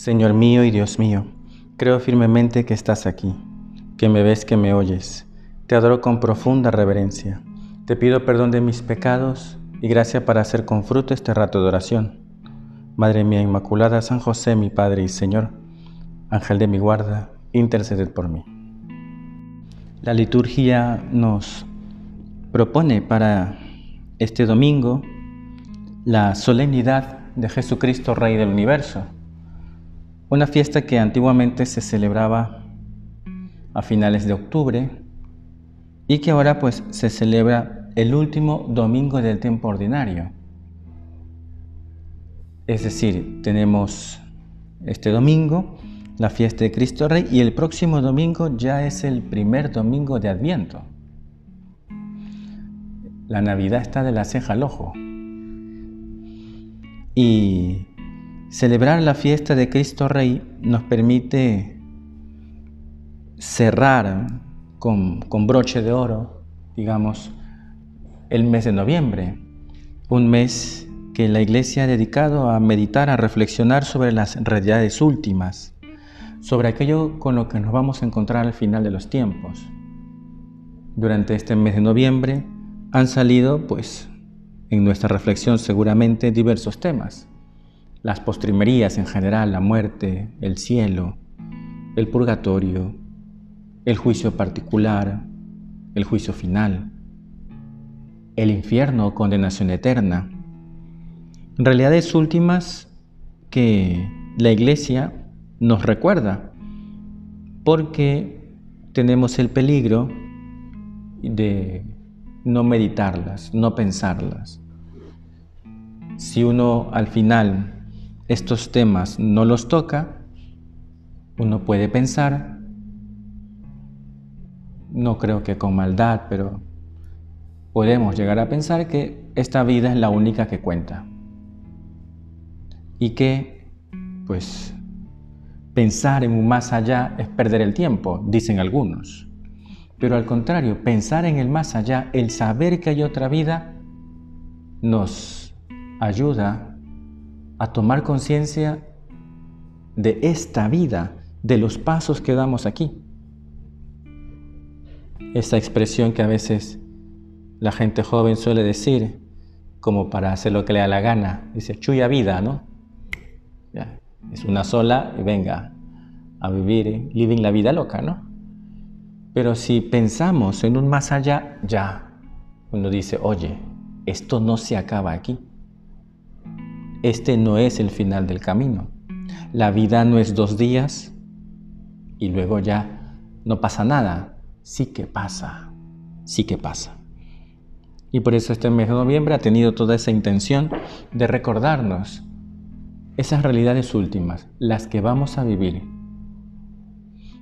Señor mío y Dios mío, creo firmemente que estás aquí, que me ves, que me oyes. Te adoro con profunda reverencia. Te pido perdón de mis pecados y gracia para hacer con fruto este rato de oración. Madre mía Inmaculada, San José, mi Padre y Señor, Ángel de mi guarda, interceded por mí. La liturgia nos propone para este domingo la solemnidad de Jesucristo, Rey del Universo. Una fiesta que antiguamente se celebraba a finales de octubre y que ahora pues se celebra el último domingo del tiempo ordinario. Es decir, tenemos este domingo la fiesta de Cristo Rey y el próximo domingo ya es el primer domingo de Adviento. La Navidad está de la ceja al ojo. Y celebrar la fiesta de Cristo Rey nos permite cerrar con, broche de oro, digamos, el mes de noviembre, un mes que la Iglesia ha dedicado a meditar, a reflexionar sobre las realidades últimas, sobre aquello con lo que nos vamos a encontrar al final de los tiempos. Durante este mes de noviembre han salido, pues, en nuestra reflexión seguramente diversos temas. Las postrimerías en general, la muerte, el cielo, el purgatorio, el juicio particular, el juicio final, el infierno o condenación eterna. Realidades últimas que la iglesia nos recuerda porque tenemos el peligro de no meditarlas, no pensarlas. Si uno al final estos temas no los toca, uno puede pensar, no creo que con maldad, pero podemos llegar a pensar que esta vida es la única que cuenta. Y que, pues, pensar en un más allá es perder el tiempo, dicen algunos. Pero al contrario, pensar en el más allá, el saber que hay otra vida, nos ayuda a tomar conciencia de esta vida, de los pasos que damos aquí. Esa expresión que a veces la gente joven suele decir, como para hacer lo que le da la gana, dice, chuya vida, ¿no? es una sola y venga a vivir, living la vida loca, ¿no? Pero si pensamos en un más allá, ya, uno dice, oye, esto no se acaba aquí. Este no es el final del camino. La vida no es dos días y luego ya no pasa nada. Sí que pasa, sí que pasa. Y por eso este mes de noviembre ha tenido toda esa intención de recordarnos esas realidades últimas, las que vamos a vivir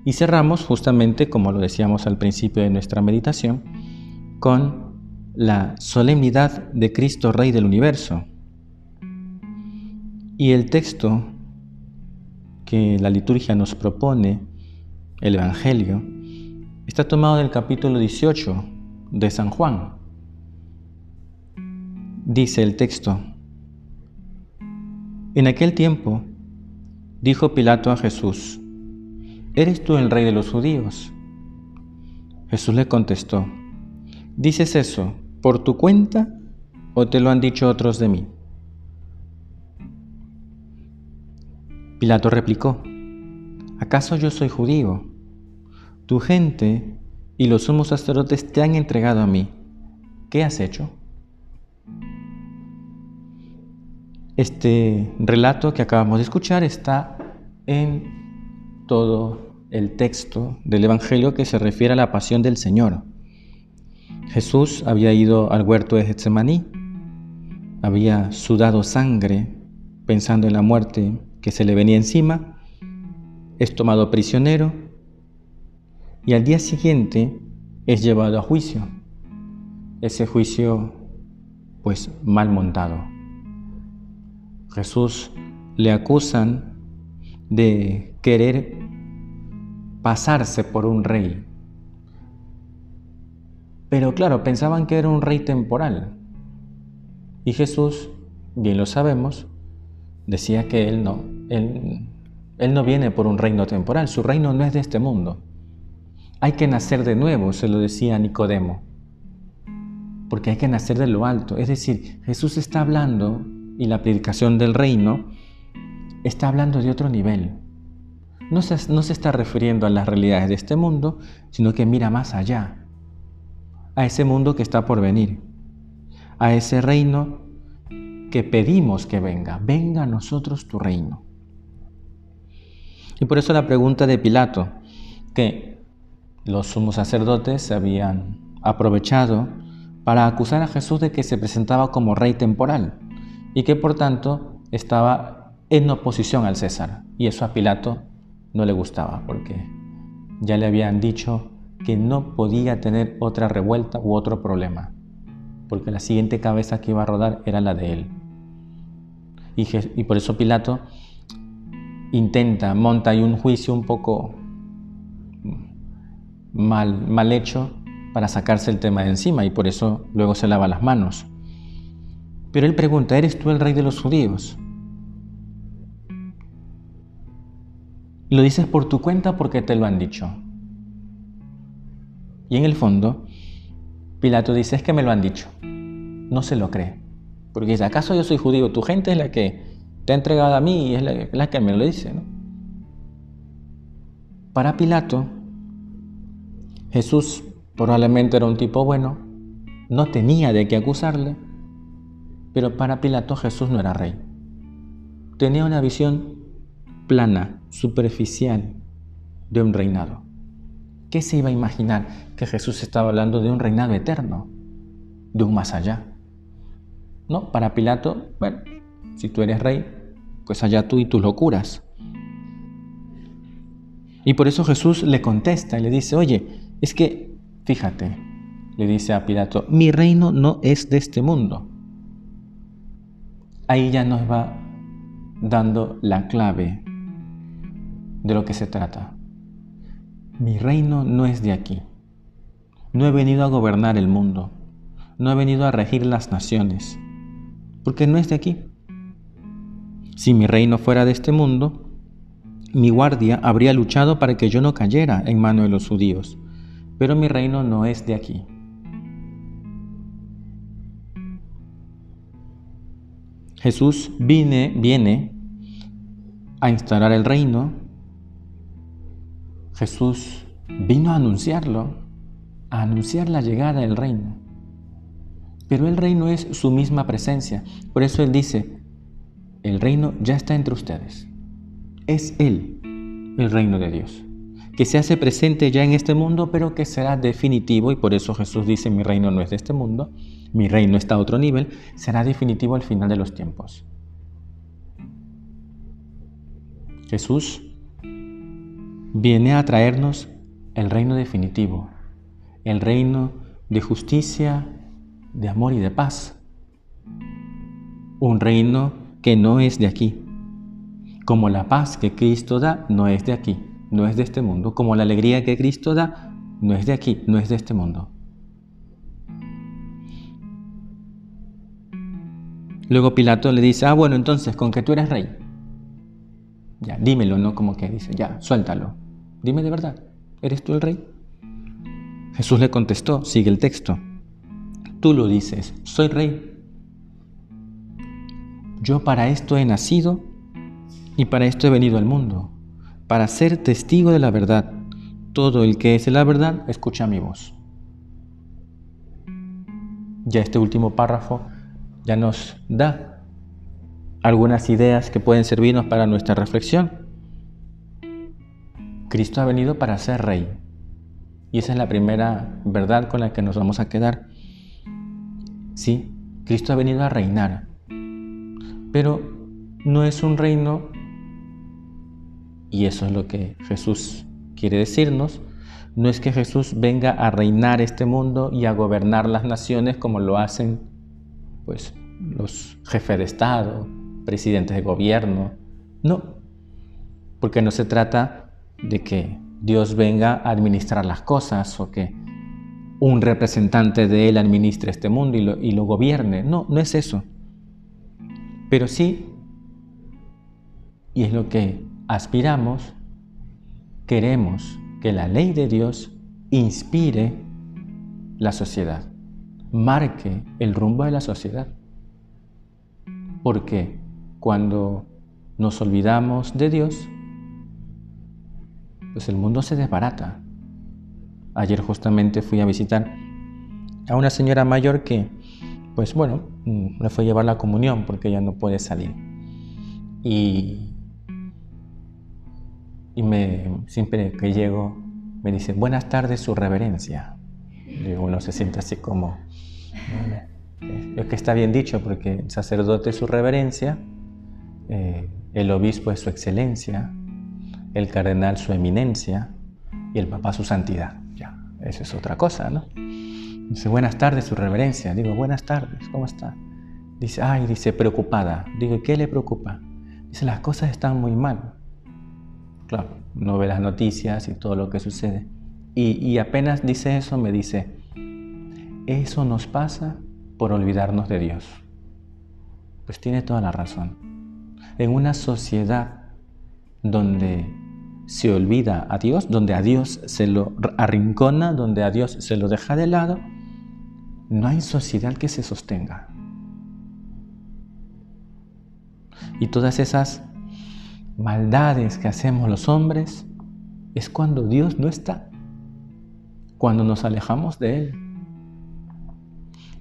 y cerramos justamente, como lo decíamos al principio de nuestra meditación, con la solemnidad de Cristo Rey del Universo. Y el texto que la liturgia nos propone, el Evangelio, está tomado del capítulo 18 de San Juan. Dice el texto, en aquel tiempo dijo Pilato a Jesús, ¿eres tú el rey de los judíos? Jesús le contestó, ¿dices eso por tu cuenta o te lo han dicho otros de mí? Pilato replicó, ¿acaso yo soy judío? Tu gente y los sumos sacerdotes te han entregado a mí. ¿Qué has hecho? Este relato que acabamos de escuchar está en todo el texto del Evangelio que se refiere a la pasión del Señor. Jesús había ido al huerto de Getsemaní, había sudado sangre pensando en la muerte que se le venía encima, es tomado prisionero y al día siguiente es llevado a juicio. Ese juicio pues mal montado. Jesús le acusan de querer pasarse por un rey. Pero claro, pensaban que era un rey temporal. Y Jesús, bien lo sabemos, decía que él no, él no viene por un reino temporal, su reino no es de este mundo. Hay que nacer de nuevo, se lo decía Nicodemo, porque hay que nacer de lo alto. Es decir, Jesús está hablando, y la predicación del reino está hablando de otro nivel. No se, no se está refiriendo a las realidades de este mundo, sino que mira más allá, a ese mundo que está por venir, a ese reino que pedimos que venga. Venga a nosotros tu reino. Y por eso la pregunta de Pilato, que los sumos sacerdotes se habían aprovechado para acusar a Jesús de que se presentaba como rey temporal y que por tanto estaba en oposición al César. Y eso a Pilato no le gustaba porque ya le habían dicho que no podía tener otra revuelta u otro problema, porque la siguiente cabeza que iba a rodar era la de él. Y, por eso Pilato intenta, monta ahí un juicio un poco mal, mal hecho para sacarse el tema de encima y por eso luego se lava las manos. Pero él pregunta, ¿eres tú el rey de los judíos? Lo dices por tu cuenta porque te lo han dicho. Y en el fondo, Pilato dice, es que me lo han dicho. No se lo cree. Porque dice, ¿acaso yo soy judío? Tu gente es la que te ha entregado a mí y es la, que me lo dice. Para Pilato, Jesús probablemente era un tipo bueno, no tenía de qué acusarle, pero para Pilato Jesús no era rey. Tenía una visión plana, superficial de un reinado. ¿Qué se iba a imaginar que Jesús estaba hablando de un reinado eterno, de un más allá? No, para Pilato, bueno, si tú eres rey, pues allá tú y tus locuras. Y por eso Jesús le contesta y le dice, oye, es que, fíjate, le dice a Pilato, mi reino no es de este mundo. Ahí ya nos va dando la clave de lo que se trata. Mi reino no es de aquí. No he venido a gobernar el mundo. No he venido a regir las naciones. Porque no es de aquí. Si mi reino fuera de este mundo, mi guardia habría luchado para que yo no cayera en mano de los judíos. Pero mi reino no es de aquí. Jesús viene, viene a instalar el reino Jesús vino a anunciarlo, a anunciar la llegada del reino. Pero el reino es su misma presencia. Por eso Él dice, el reino ya está entre ustedes. Es Él, el reino de Dios, que se hace presente ya en este mundo, pero que será definitivo, y por eso Jesús dice, mi reino no es de este mundo, mi reino está a otro nivel, será definitivo al final de los tiempos. Jesús viene a traernos el reino definitivo, el reino de justicia, de amor y de paz. Un reino que no es de aquí. Como la paz que Cristo da no es de aquí, no es de este mundo. Como la alegría que Cristo da no es de aquí, no es de este mundo. Luego Pilato le dice, ah, bueno, entonces, con que tú eres rey. Ya, dímelo, ¿no? Como que dice, ya, suéltalo. Dime de verdad, ¿eres tú el rey? Jesús le contestó, sigue el texto. Tú lo dices, soy rey. Yo para esto he nacido y para esto he venido al mundo, para ser testigo de la verdad. Todo el que es de la verdad escucha mi voz. Ya este último párrafo ya nos da algunas ideas que pueden servirnos para nuestra reflexión. Cristo ha venido para ser rey. Y esa es la primera verdad con la que nos vamos a quedar. Sí, Cristo ha venido a reinar. Pero no es un reino, y eso es lo que Jesús quiere decirnos, no es que Jesús venga a reinar este mundo y a gobernar las naciones como lo hacen pues los jefes de Estado, presidentes de gobierno. No, porque no se trata de que Dios venga a administrar las cosas o que un representante de Él administre este mundo y lo, y lo gobierne. No, no es eso. Pero sí, y es lo que aspiramos, queremos que la ley de Dios inspire la sociedad, marque el rumbo de la sociedad. Porque cuando nos olvidamos de Dios, pues el mundo se desbarata. Ayer justamente fui a visitar a una señora mayor que, pues bueno, me mm, fue a llevar la comunión porque ella no puede salir. Y, y me, siempre que llego me dice, buenas tardes, su reverencia. Y uno se siente así como, es que está bien dicho porque el sacerdote es su reverencia, eh, el obispo es su excelencia, el cardenal su eminencia y el papa su santidad. Ya, eso es otra cosa, ¿no? Dice, buenas tardes, su reverencia. Digo, buenas tardes, ¿cómo está? Dice, ay, dice, preocupada. Digo, ¿qué le preocupa? Dice, las cosas están muy mal. Claro, no ve las noticias y todo lo que sucede. Y, y apenas dice eso, me dice, eso nos pasa por olvidarnos de Dios. Pues tiene toda la razón. En una sociedad donde se olvida a Dios, donde a Dios se lo arrincona, donde a Dios se lo deja de lado, no hay sociedad que se sostenga. Y todas esas maldades que hacemos los hombres es cuando Dios no está, cuando nos alejamos de Él.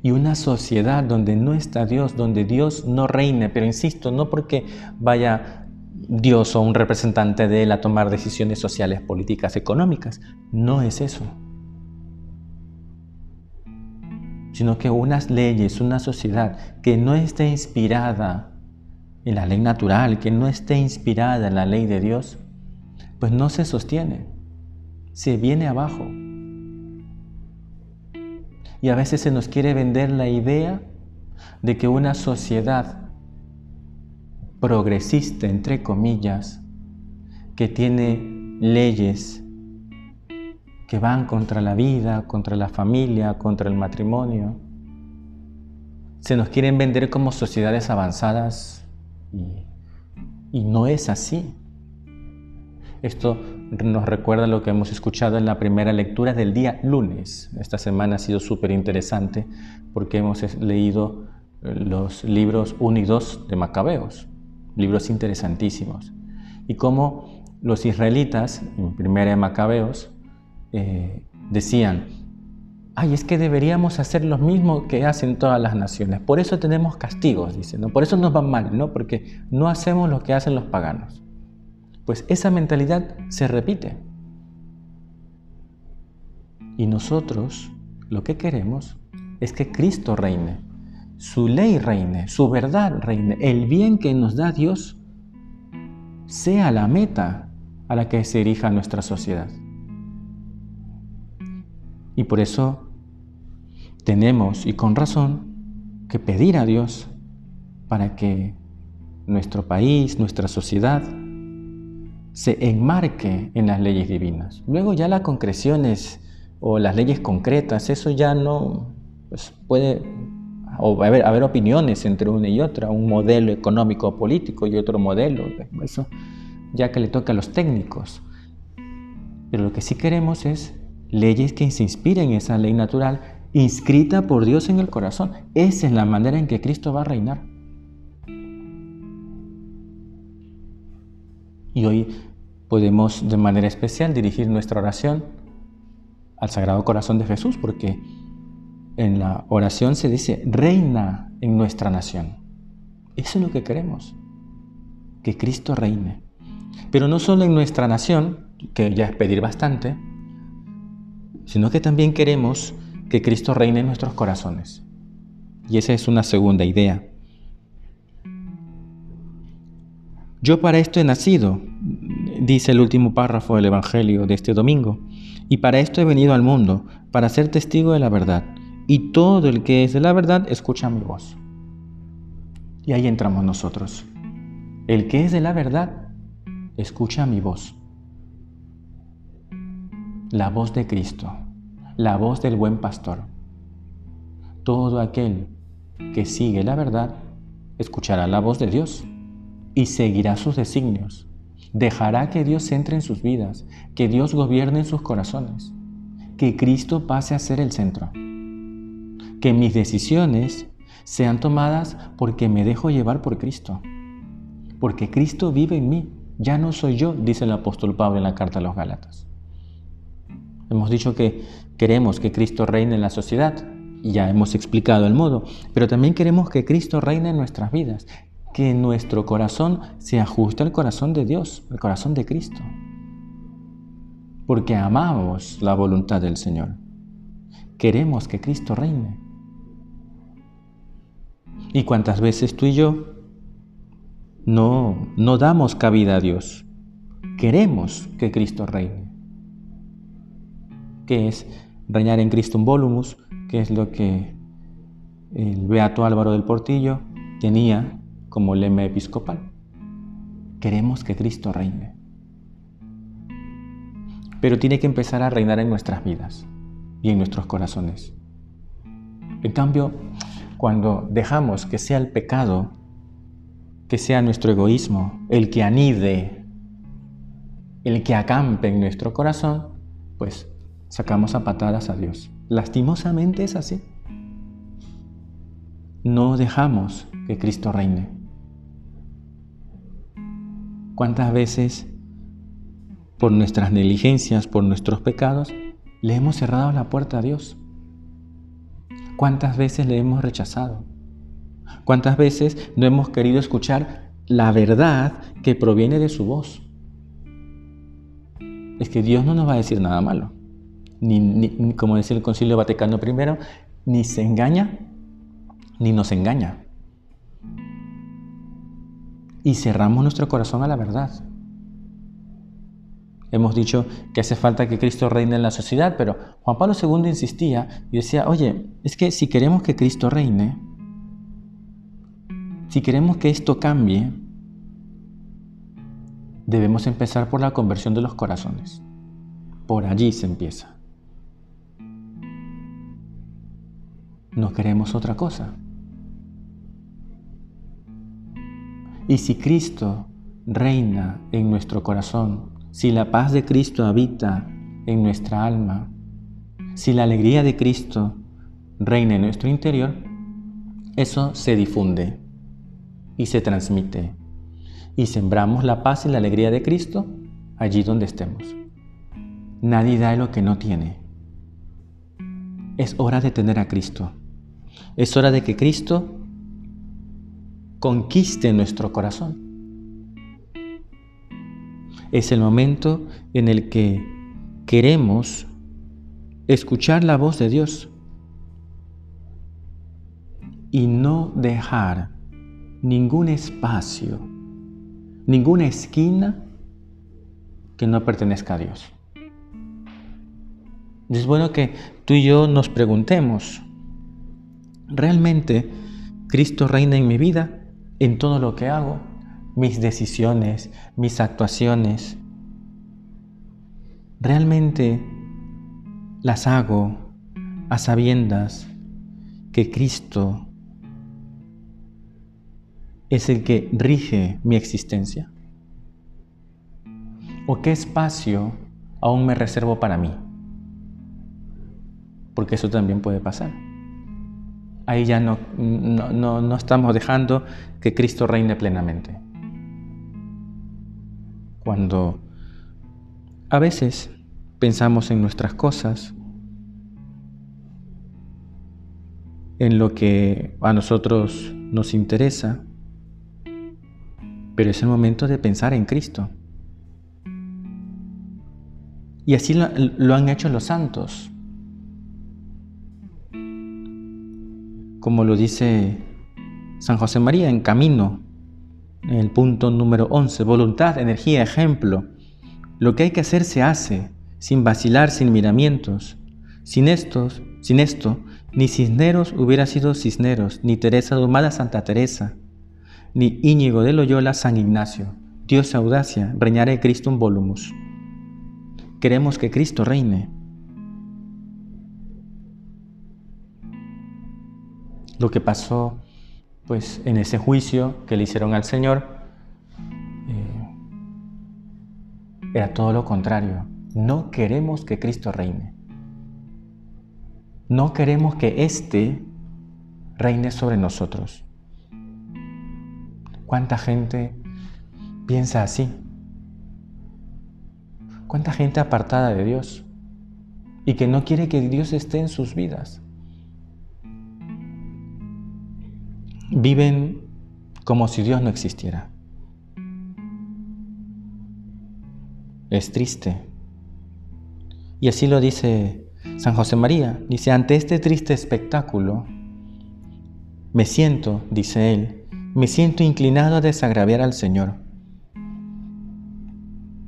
Y una sociedad donde no está Dios, donde Dios no reine, pero insisto, no porque vaya Dios o un representante de Él a tomar decisiones sociales, políticas, económicas, no es eso. Sino que unas leyes, una sociedad que no esté inspirada en la ley natural, que no esté inspirada en la ley de Dios, pues no se sostiene, se viene abajo. Y a veces se nos quiere vender la idea de que una sociedad progresista, entre comillas, que tiene leyes que van contra la vida, contra la familia, contra el matrimonio. Se nos quieren vender como sociedades avanzadas y, no es así. Esto nos recuerda lo que hemos escuchado en la primera lectura del día lunes. Esta semana ha sido súper interesante porque hemos leído los libros 1 y 2 de Macabeos, libros interesantísimos. Y cómo los israelitas, en primera de Macabeos, eh, decían, ay, es que deberíamos hacer lo mismo que hacen todas las naciones. Por eso tenemos castigos, dicen, por eso nos va mal, ¿no? porque no hacemos lo que hacen los paganos. Pues esa mentalidad se repite. Y nosotros lo que queremos es que Cristo reine, su ley reine, su verdad reine, el bien que nos da Dios sea la meta a la que se dirija nuestra sociedad. Y por eso tenemos, y con razón, que pedir a Dios para que nuestro país, nuestra sociedad, se enmarque en las leyes divinas. Luego ya las concreciones o las leyes concretas, eso ya no pues puede o haber, haber opiniones entre una y otra, un modelo económico político y otro modelo, eso ya que le toca a los técnicos. Pero lo que sí queremos es leyes que se inspiren en esa ley natural inscrita por Dios en el corazón. Esa es la manera en que Cristo va a reinar. Y hoy podemos de manera especial dirigir nuestra oración al Sagrado Corazón de Jesús, porque en la oración se dice, reina en nuestra nación. Eso es lo que queremos, que Cristo reine. Pero no solo en nuestra nación, que ya es pedir bastante, sino que también queremos que Cristo reine en nuestros corazones. Y esa es una segunda idea. Yo para esto he nacido, dice el último párrafo del Evangelio de este domingo, y para esto he venido al mundo, para ser testigo de la verdad. Y todo el que es de la verdad escucha mi voz. Y ahí entramos nosotros. El que es de la verdad escucha mi voz la voz de Cristo, la voz del buen pastor. Todo aquel que sigue la verdad escuchará la voz de Dios y seguirá sus designios. dejará que Dios entre en sus vidas, que Dios gobierne en sus corazones, que Cristo pase a ser el centro, que mis decisiones sean tomadas porque me dejo llevar por Cristo, porque Cristo vive en mí, ya no soy yo, dice el apóstol Pablo en la carta a los Gálatas. Hemos dicho que queremos que Cristo reine en la sociedad, y ya hemos explicado el modo, pero también queremos que Cristo reine en nuestras vidas, que nuestro corazón se ajuste al corazón de Dios, al corazón de Cristo, porque amamos la voluntad del Señor. Queremos que Cristo reine. ¿Y cuántas veces tú y yo no, no damos cabida a Dios? Queremos que Cristo reine. ¿Qué es reinar en Cristo un volumus? que es lo que el Beato Álvaro del Portillo tenía como lema episcopal. Queremos que Cristo reine. Pero tiene que empezar a reinar en nuestras vidas y en nuestros corazones. En cambio, cuando dejamos que sea el pecado, que sea nuestro egoísmo, el que anide, el que acampe en nuestro corazón, pues sacamos a patadas a Dios. Lastimosamente es así. No dejamos que Cristo reine. ¿Cuántas veces por nuestras negligencias, por nuestros pecados, le hemos cerrado la puerta a Dios? ¿Cuántas veces le hemos rechazado? ¿Cuántas veces no hemos querido escuchar la verdad que proviene de su voz? Es que Dios no nos va a decir nada malo ni, como decía el Concilio Vaticano I, ni se engaña ni nos engaña. Y cerramos nuestro corazón a la verdad. Hemos dicho que hace falta que Cristo reine en la sociedad, pero Juan Pablo II insistía y decía, oye, es que si queremos que Cristo reine, si queremos que esto cambie, debemos empezar por la conversión de los corazones. Por allí se empieza. No queremos otra cosa. Y si Cristo reina en nuestro corazón, si la paz de Cristo habita en nuestra alma, si la alegría de Cristo reina en nuestro interior, eso se difunde y se transmite. Y sembramos la paz y la alegría de Cristo allí donde estemos. Nadie da lo que no tiene. Es hora de tener a Cristo. Es hora de que Cristo conquiste nuestro corazón. Es el momento en el que queremos escuchar la voz de Dios y no dejar ningún espacio, ninguna esquina que no pertenezca a Dios. Es bueno que tú y yo nos preguntemos, ¿Realmente Cristo reina en mi vida, en todo lo que hago? Mis decisiones, mis actuaciones. ¿Realmente las hago a sabiendas que Cristo es el que rige mi existencia? ¿O qué espacio aún me reservo para mí? Porque eso también puede pasar ahí ya no, no, estamos dejando que Cristo reine plenamente. Cuando a veces pensamos en nuestras cosas, en lo que a nosotros nos interesa, pero es el momento de pensar en Cristo. Y así lo han hecho los santos. Como lo dice San José María en Camino, en el punto número 11, voluntad, energía, ejemplo. Lo que hay que hacer se hace, sin vacilar, sin miramientos. Sin estos, sin esto, ni Cisneros hubiera sido Cisneros, ni Teresa Domada Santa Teresa, ni Íñigo de Loyola San Ignacio. Dios audacia, reñaré Cristo un volumus. Queremos que Cristo reine. Lo que pasó pues en ese juicio que le hicieron al Señor, eh, era todo lo contrario. No queremos que Cristo reine. No queremos que éste reine sobre nosotros. ¿Cuánta gente piensa así? ¿Cuánta gente apartada de Dios y que no quiere que Dios esté en sus vidas? Viven como si Dios no existiera. Es triste. Y así lo dice San José María. Dice, ante este triste espectáculo, me siento, dice él, me siento inclinado a desagraviar al Señor.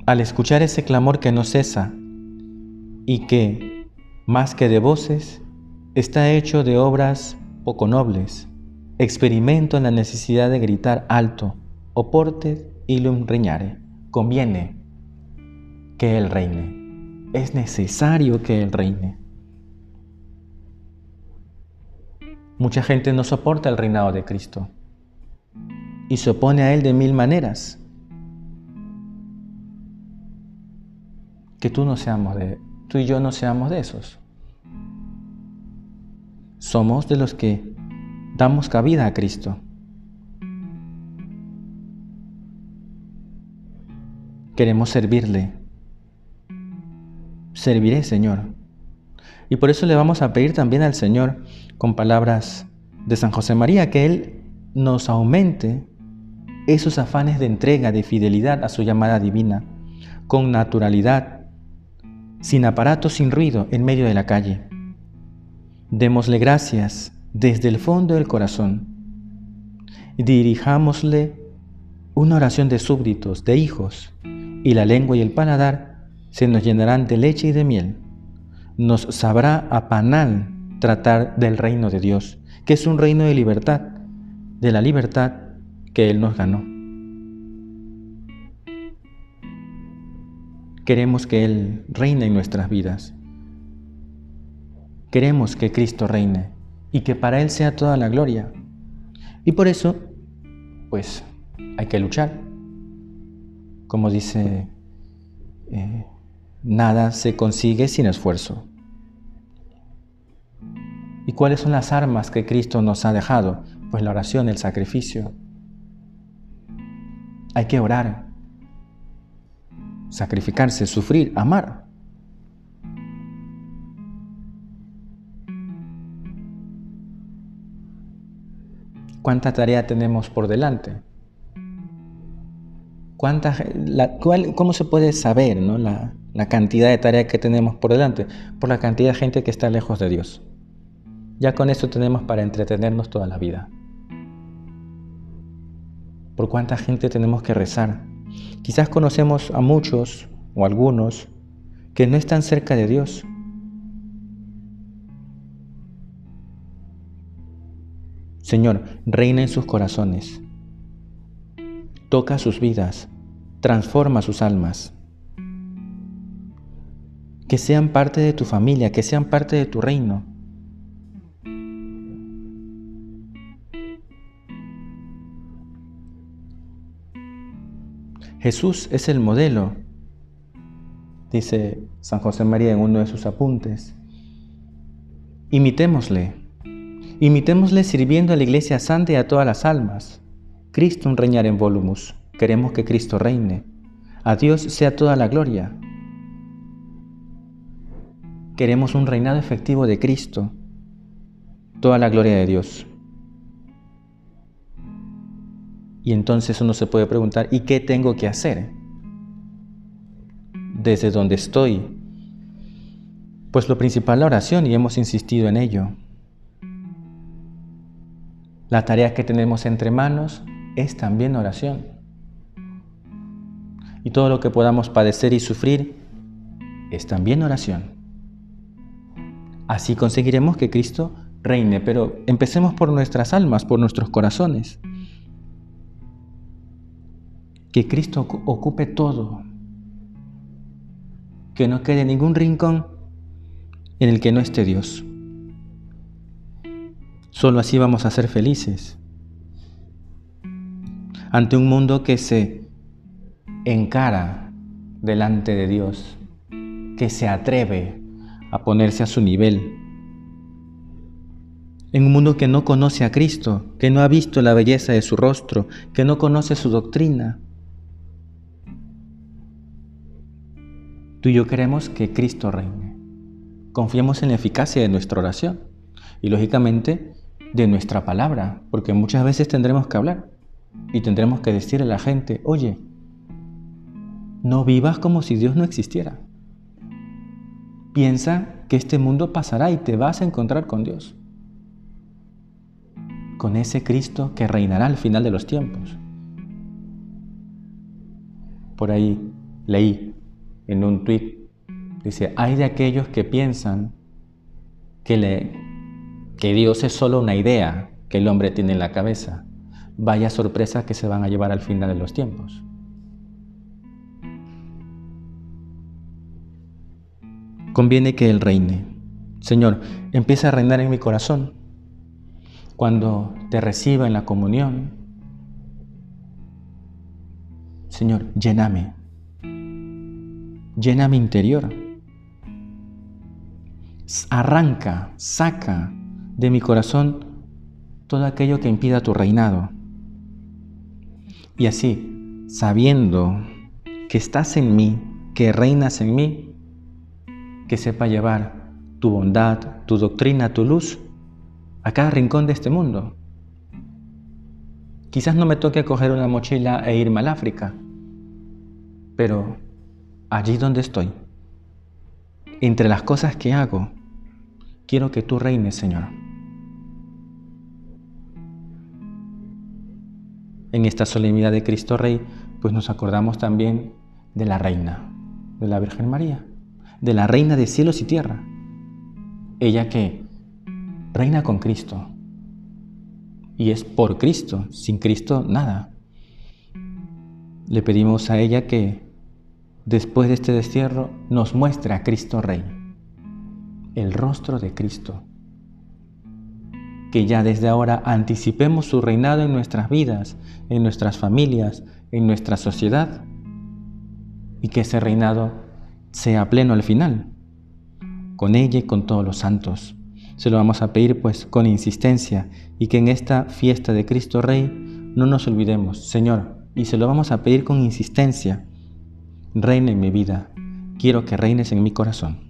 Al escuchar ese clamor que no cesa y que, más que de voces, está hecho de obras poco nobles, experimento la necesidad de gritar alto, oporte ilum reñare. Conviene que Él reine. Es necesario que Él reine. Mucha gente no soporta el reinado de Cristo y se opone a Él de mil maneras. Que tú no seamos de, tú y yo no seamos de esos. Somos de los que damos cabida a Cristo. Queremos servirle serviré, Señor. Y por eso le vamos a pedir también al Señor, con palabras de San José María, que Él nos aumente esos afanes de entrega, de fidelidad a su llamada divina, con naturalidad, sin aparato, sin ruido, en medio de la calle. Démosle gracias desde el fondo del corazón. Dirijámosle una oración de súbditos, de hijos, y la lengua y el paladar se nos llenarán de leche y de miel. Nos sabrá a panal tratar del reino de Dios, que es un reino de libertad, de la libertad que Él nos ganó. Queremos que Él reine en nuestras vidas. Queremos que Cristo reine y que para Él sea toda la gloria. Y por eso, pues, hay que luchar. Como dice eh, Nada se consigue sin esfuerzo. ¿Y cuáles son las armas que Cristo nos ha dejado? Pues la oración, el sacrificio. Hay que orar, sacrificarse, sufrir, amar. ¿Cuánta tarea tenemos por delante? ¿Cuánta, ¿Cómo se puede saber ¿no? la, la cantidad de tareas que tenemos por delante, por la cantidad de gente que está lejos de Dios. Ya con eso tenemos para entretenernos toda la vida. Por cuánta gente tenemos que rezar. Quizás conocemos a muchos o algunos que no están cerca de Dios. Señor, reina en sus corazones, toca sus vidas, transforma sus almas que sean parte de tu familia, que sean parte de tu reino. Jesús es el modelo, dice San José María en uno de sus apuntes. Imitémosle, imitémosle sirviendo a la Iglesia Santa y a todas las almas. Cristo un reñar en volumus. Queremos que Cristo reine. A Dios sea toda la gloria. Queremos un reinado efectivo de Cristo, toda la gloria de Dios. Y entonces uno se puede preguntar, ¿y qué tengo que hacer? Desde donde estoy. Pues lo principal la oración y hemos insistido en ello. La tarea que tenemos entre manos es también oración. Y todo lo que podamos padecer y sufrir es también oración. Así conseguiremos que Cristo reine, pero empecemos por nuestras almas, por nuestros corazones. Que Cristo ocupe todo. Que no quede ningún rincón en el que no esté Dios. Solo así vamos a ser felices. Ante un mundo que se encara delante de Dios, que se atreve a ponerse a su nivel. En un mundo que no conoce a Cristo, que no ha visto la belleza de su rostro, que no conoce su doctrina. Tú y yo queremos que Cristo reine. Confiemos en la eficacia de nuestra oración y lógicamente de nuestra palabra, porque muchas veces tendremos que hablar y tendremos que decirle a la gente, oye, no vivas como si Dios no existiera. Piensa que este mundo pasará y te vas a encontrar con Dios, con ese Cristo que reinará al final de los tiempos. Por ahí leí en un tuit, dice, hay de aquellos que piensan que, le, que Dios es solo una idea que el hombre tiene en la cabeza. Vaya sorpresa que se van a llevar al final de los tiempos. conviene que Él reine. Señor, empieza a reinar en mi corazón. Cuando te reciba en la comunión, Señor, lléname. Llena mi interior. Arranca, saca de mi corazón todo aquello que impida tu reinado. Y así, sabiendo que estás en mí, que reinas en mí, que sepa llevar tu bondad, tu doctrina, tu luz a cada rincón de este mundo. Quizás no me toque coger una mochila e irme al África, pero allí donde estoy, entre las cosas que hago, quiero que tú reines, Señor. En esta solemnidad de Cristo Rey, pues nos acordamos también de la Reina, de la Virgen María de la Reina de cielos y tierra. Ella que reina con Cristo. Y es por Cristo, sin Cristo nada. Le pedimos a ella que después de este destierro nos muestre a Cristo Rey, el rostro de Cristo. Que ya desde ahora anticipemos su reinado en nuestras vidas, en nuestras familias, en nuestra sociedad, y que ese reinado sea pleno al final, con ella y con todos los santos. Se lo vamos a pedir pues con insistencia y que en esta fiesta de Cristo Rey no nos olvidemos, Señor, y se lo vamos a pedir con insistencia. Reina en mi vida, quiero que reines en mi corazón.